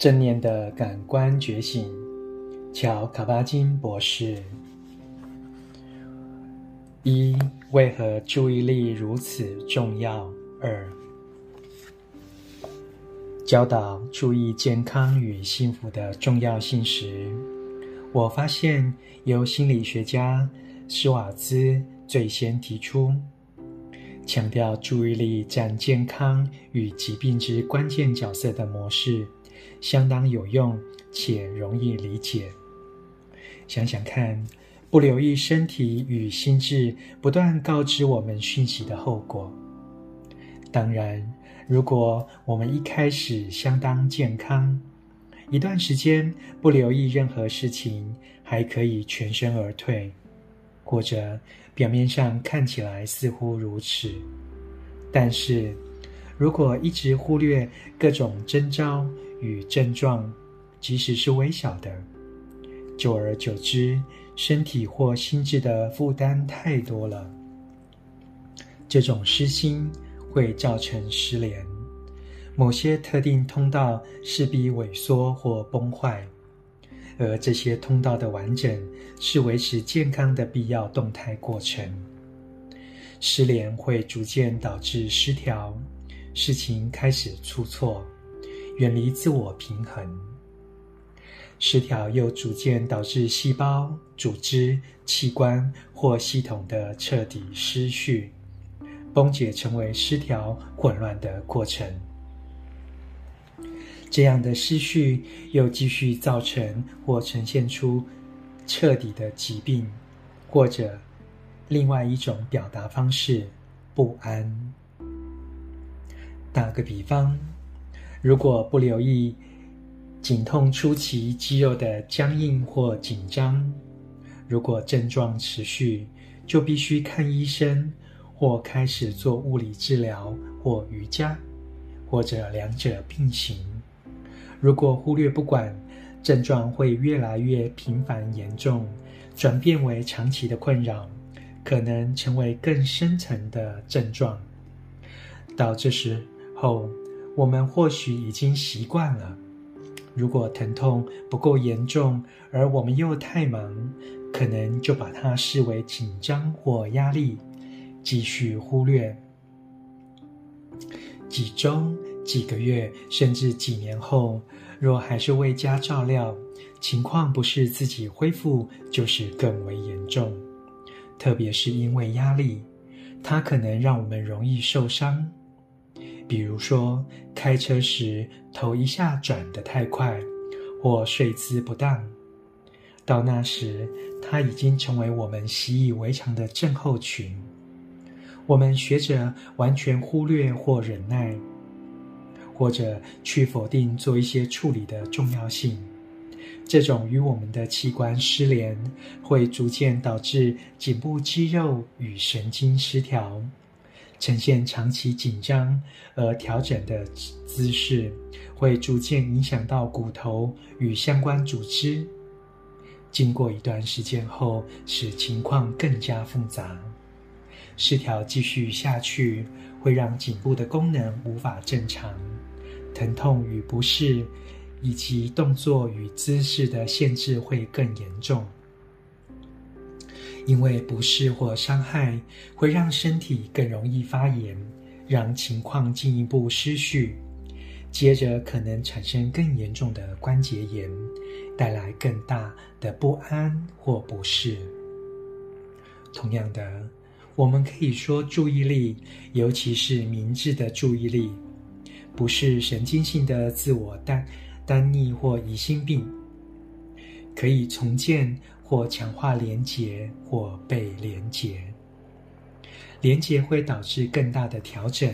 正念的感官觉醒，乔·卡巴金博士。一、为何注意力如此重要？二、教导注意健康与幸福的重要性时，我发现由心理学家施瓦兹最先提出，强调注意力占健康与疾病之关键角色的模式。相当有用且容易理解。想想看，不留意身体与心智不断告知我们讯息的后果。当然，如果我们一开始相当健康，一段时间不留意任何事情，还可以全身而退，或者表面上看起来似乎如此。但是，如果一直忽略各种征兆，与症状，即使是微小的，久而久之，身体或心智的负担太多了。这种失心会造成失联，某些特定通道势必萎缩或崩坏，而这些通道的完整是维持健康的必要动态过程。失联会逐渐导致失调，事情开始出错。远离自我平衡，失调又逐渐导致细胞、组织、器官或系统的彻底失序，崩解成为失调混乱的过程。这样的失序又继续造成或呈现出彻底的疾病，或者另外一种表达方式——不安。打个比方。如果不留意颈痛初期肌肉的僵硬或紧张，如果症状持续，就必须看医生，或开始做物理治疗或瑜伽，或者两者并行。如果忽略不管，症状会越来越频繁严重，转变为长期的困扰，可能成为更深层的症状。到这时候，我们或许已经习惯了。如果疼痛不够严重，而我们又太忙，可能就把它视为紧张或压力，继续忽略。几周、几个月，甚至几年后，若还是未加照料，情况不是自己恢复，就是更为严重。特别是因为压力，它可能让我们容易受伤。比如说，开车时头一下转得太快，或睡姿不当，到那时，它已经成为我们习以为常的症候群。我们学着完全忽略或忍耐，或者去否定做一些处理的重要性。这种与我们的器官失联，会逐渐导致颈部肌肉与神经失调。呈现长期紧张而调整的姿势，会逐渐影响到骨头与相关组织。经过一段时间后，使情况更加复杂。失调继续下去，会让颈部的功能无法正常，疼痛与不适，以及动作与姿势的限制会更严重。因为不适或伤害会让身体更容易发炎，让情况进一步失序，接着可能产生更严重的关节炎，带来更大的不安或不适。同样的，我们可以说，注意力，尤其是明智的注意力，不是神经性的自我单单逆或疑心病，可以重建。或强化连结，或被连结。连结会导致更大的调整，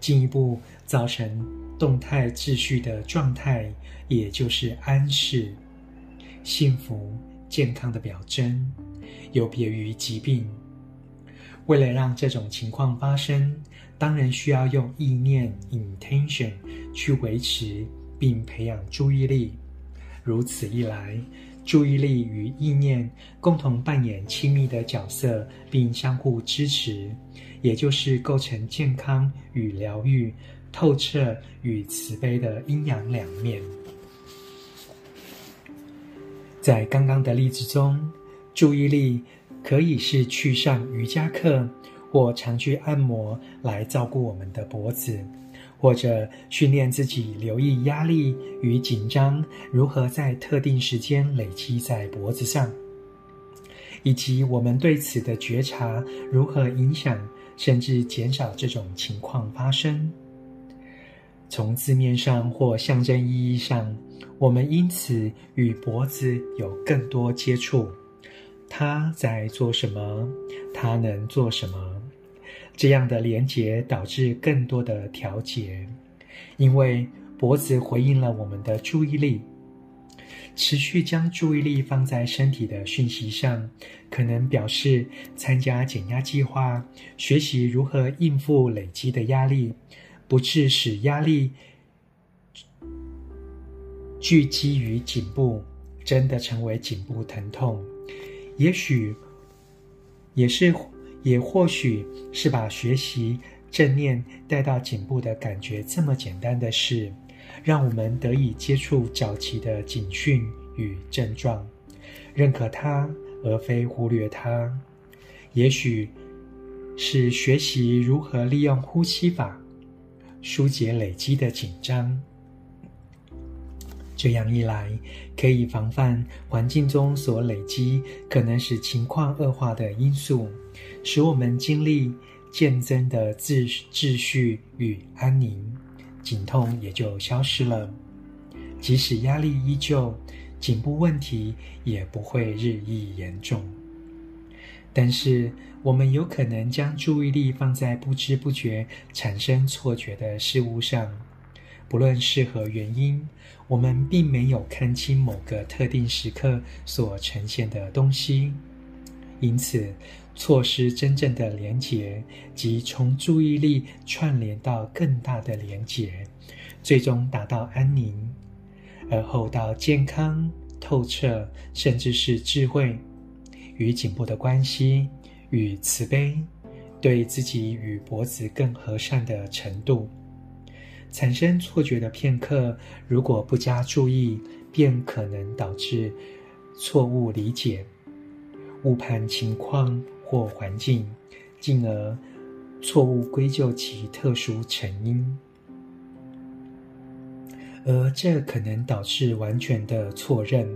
进一步造成动态秩序的状态，也就是安适、幸福、健康的表征，有别于疾病。为了让这种情况发生，当然需要用意念 （intention） 去维持并培养注意力。如此一来，注意力与意念共同扮演亲密的角色并相互支持也就是构成健康与疗愈透彻与慈悲的阴阳两面。在刚刚的例子中注意力可以是去上瑜伽课或常去按摩来照顾我们的脖子。或者训练自己留意压力与紧张如何在特定时间累积在脖子上，以及我们对此的觉察如何影响甚至减少这种情况发生。从字面上或象征意义上，我们因此与脖子有更多接触。它在做什么？它能做什么？这样的连结导致更多的调节，因为脖子回应了我们的注意力。持续将注意力放在身体的讯息上，可能表示参加减压计划，学习如何应付累积的压力。不致使压力聚集于颈部，真的成为颈部疼痛。也许也是，也或许是把学习正念带到颈部的感觉这么简单的事，让我们得以接触早期的警讯与症状，认可它而非忽略它。也许是学习如何利用呼吸法。疏解累积的紧张，这样一来，可以防范环境中所累积可能使情况恶化的因素，使我们经历渐增的秩秩序与安宁，颈痛也就消失了。即使压力依旧，颈部问题也不会日益严重。但是，我们有可能将注意力放在不知不觉产生错觉的事物上，不论是何原因，我们并没有看清某个特定时刻所呈现的东西，因此错失真正的连结及从注意力串联到更大的连结，最终达到安宁，而后到健康、透彻，甚至是智慧。与颈部的关系，与慈悲，对自己与脖子更和善的程度，产生错觉的片刻，如果不加注意，便可能导致错误理解、误判情况或环境，进而错误归咎其特殊成因，而这可能导致完全的错认，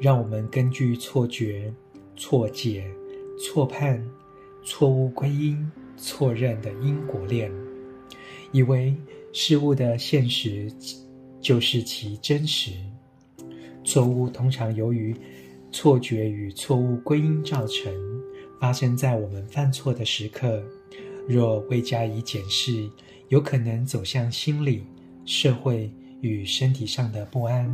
让我们根据错觉。错解、错判、错误归因、错认的因果链，以为事物的现实就是其真实。错误通常由于错觉与错误归因造成，发生在我们犯错的时刻。若未加以检视，有可能走向心理、社会与身体上的不安。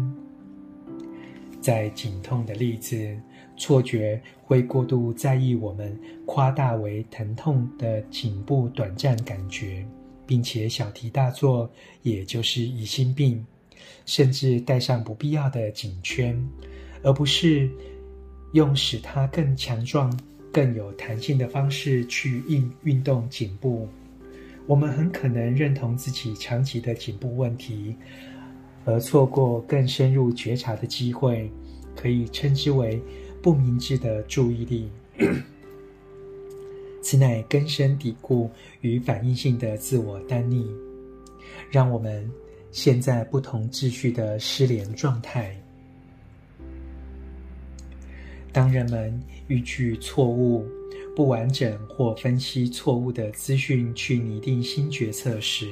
在颈痛的例子。错觉会过度在意我们夸大为疼痛的颈部短暂感觉，并且小题大做，也就是疑心病，甚至带上不必要的颈圈，而不是用使它更强壮、更有弹性的方式去运运动颈部。我们很可能认同自己长期的颈部问题，而错过更深入觉察的机会，可以称之为。不明智的注意力，此乃根深蒂固与反应性的自我耽溺，让我们陷在不同秩序的失联状态。当人们依据错误、不完整或分析错误的资讯去拟定新决策时，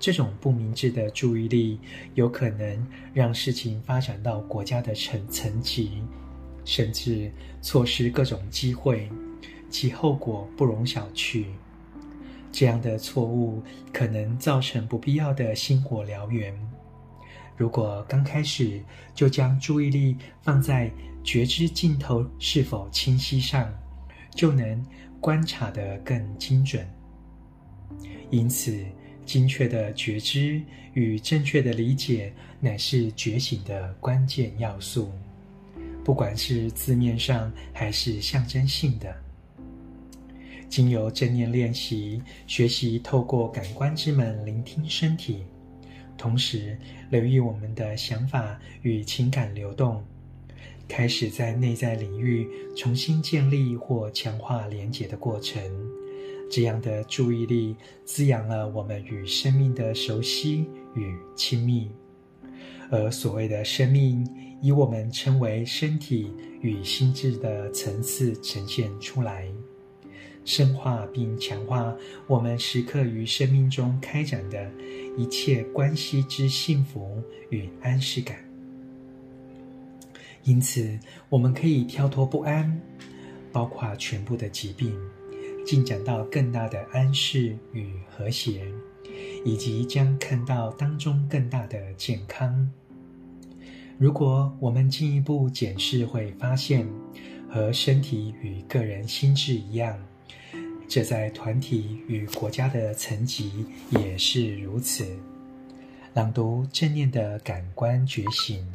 这种不明智的注意力有可能让事情发展到国家的层层级。甚至错失各种机会，其后果不容小觑。这样的错误可能造成不必要的星火燎原。如果刚开始就将注意力放在觉知镜头是否清晰上，就能观察得更精准。因此，精确的觉知与正确的理解乃是觉醒的关键要素。不管是字面上还是象征性的，经由正念练习，学习透过感官之门聆听身体，同时留意我们的想法与情感流动，开始在内在领域重新建立或强化连结的过程。这样的注意力滋养了我们与生命的熟悉与亲密。而所谓的生命，以我们称为身体与心智的层次呈现出来。深化并强化我们时刻于生命中开展的一切关系之幸福与安适感。因此，我们可以跳脱不安，包括全部的疾病，进展到更大的安适与和谐，以及将看到当中更大的健康。如果我们进一步检视，会发现，和身体与个人心智一样。这在团体与国家的层级也是如此。朗读正念的感官觉醒。